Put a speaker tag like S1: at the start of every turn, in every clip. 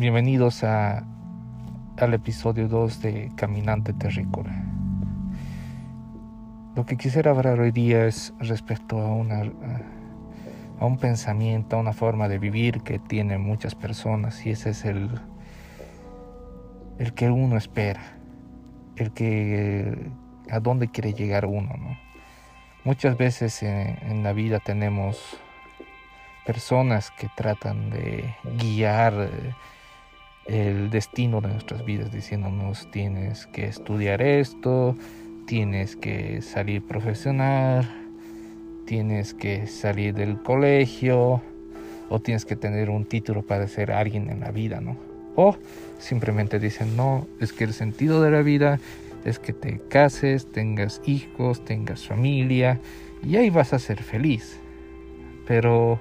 S1: Bienvenidos a, al episodio 2 de Caminante Terrícola. Lo que quisiera hablar hoy día es respecto a, una, a un pensamiento, a una forma de vivir que tienen muchas personas y ese es el, el que uno espera, el que a dónde quiere llegar uno. ¿no? Muchas veces en, la vida tenemos personas que tratan de guiar eh, el destino de nuestras vidas, diciéndonos tienes que estudiar esto, tienes que salir profesional, tienes que salir del colegio o tienes que tener un título para ser alguien en la vida, ¿no? O simplemente dicen, no, es que el sentido de la vida es que te cases, tengas hijos, tengas familia y ahí vas a ser feliz. Pero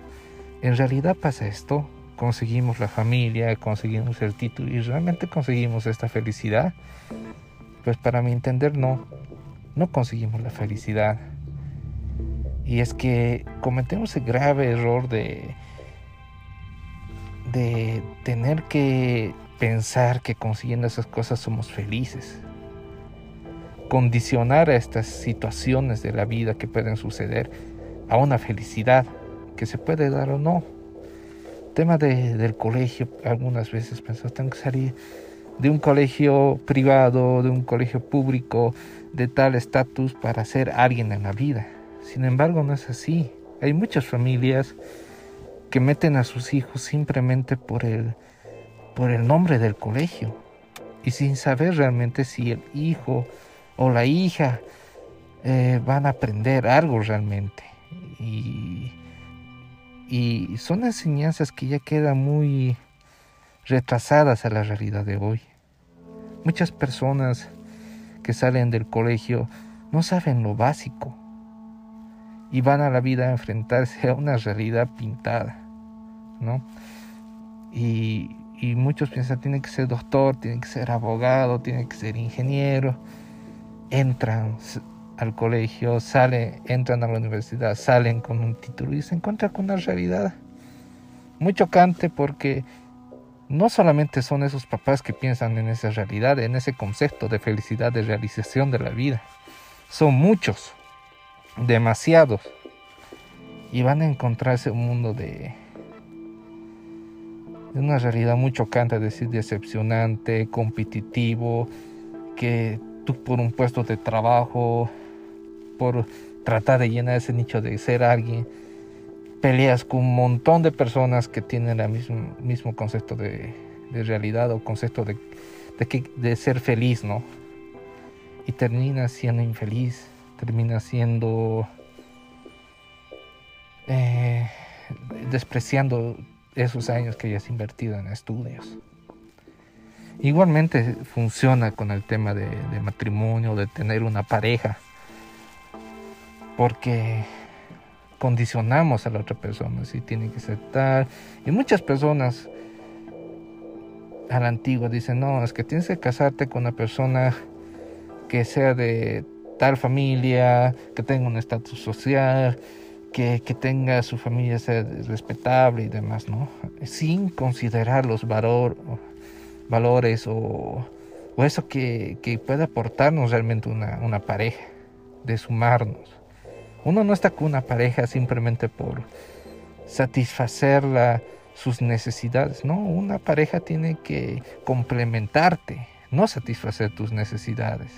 S1: en realidad pasa esto, conseguimos la familia, conseguimos el título y realmente conseguimos esta felicidad. Pues para mi entender no, no conseguimos la felicidad. Y es que cometemos el grave error de, de tener que pensar que consiguiendo esas cosas somos felices. Condicionar a estas situaciones de la vida que pueden suceder a una felicidad que se puede dar o no tema de, del colegio, algunas veces pensó, tengo que salir de un colegio privado, de un colegio público, de tal estatus para ser alguien en la vida. Sin embargo, no es así. Hay muchas familias que meten a sus hijos simplemente por el, por el nombre del colegio y sin saber realmente si el hijo o la hija eh, van a aprender algo realmente. Y y son enseñanzas que ya quedan muy retrasadas a la realidad de hoy. Muchas personas que salen del colegio no saben lo básico y van a la vida a enfrentarse a una realidad pintada, ¿no? Y, y muchos piensan, tiene que ser doctor, tiene que ser abogado, tiene que ser ingeniero. Entran, al colegio, salen, entran a la universidad, salen con un título y se encuentran con una realidad muy chocante porque no solamente son esos papás que piensan en esa realidad, en ese concepto de felicidad, de realización de la vida. Son muchos, demasiados. Y van a encontrarse un mundo de, de una realidad muy chocante, es decir, decepcionante, competitivo, que tú por un puesto de trabajo por tratar de llenar ese nicho de ser alguien. Peleas con un montón de personas que tienen el mismo, mismo concepto de, realidad o concepto de, de, de ser feliz, ¿no? Y terminas siendo infeliz, terminas siendo... Eh, despreciando esos años que hayas invertido en estudios. Igualmente funciona con el tema de, de matrimonio, de tener una pareja porque condicionamos a la otra persona, si tiene que tal. Y muchas personas a la antigua dicen, no, es que tienes que casarte con una persona que sea de tal familia, que tenga un estatus social, que, tenga su familia sea respetable y demás, ¿no? Sin considerar los valor, valores o, o eso que, que, puede aportarnos realmente una, una pareja, de sumarnos. Uno no está con una pareja simplemente por satisfacer sus necesidades. No, una pareja tiene que complementarte, no satisfacer tus necesidades.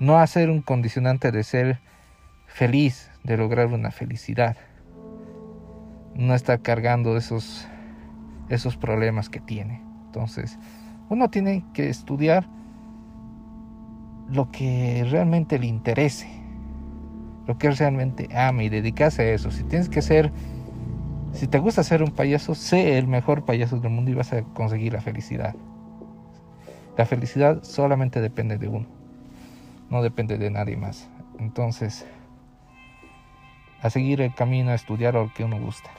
S1: No hacer un condicionante de ser feliz, de lograr una felicidad. No estar cargando esos, esos problemas que tiene. Entonces, uno tiene que estudiar lo que realmente le interese lo que realmente ama y dedicarse a eso. Si tienes que ser, si te gusta ser un payaso, sé el mejor payaso del mundo y vas a conseguir la felicidad. La felicidad solamente depende de uno, no depende de nadie más. Entonces, a seguir el camino, a estudiar lo que uno gusta.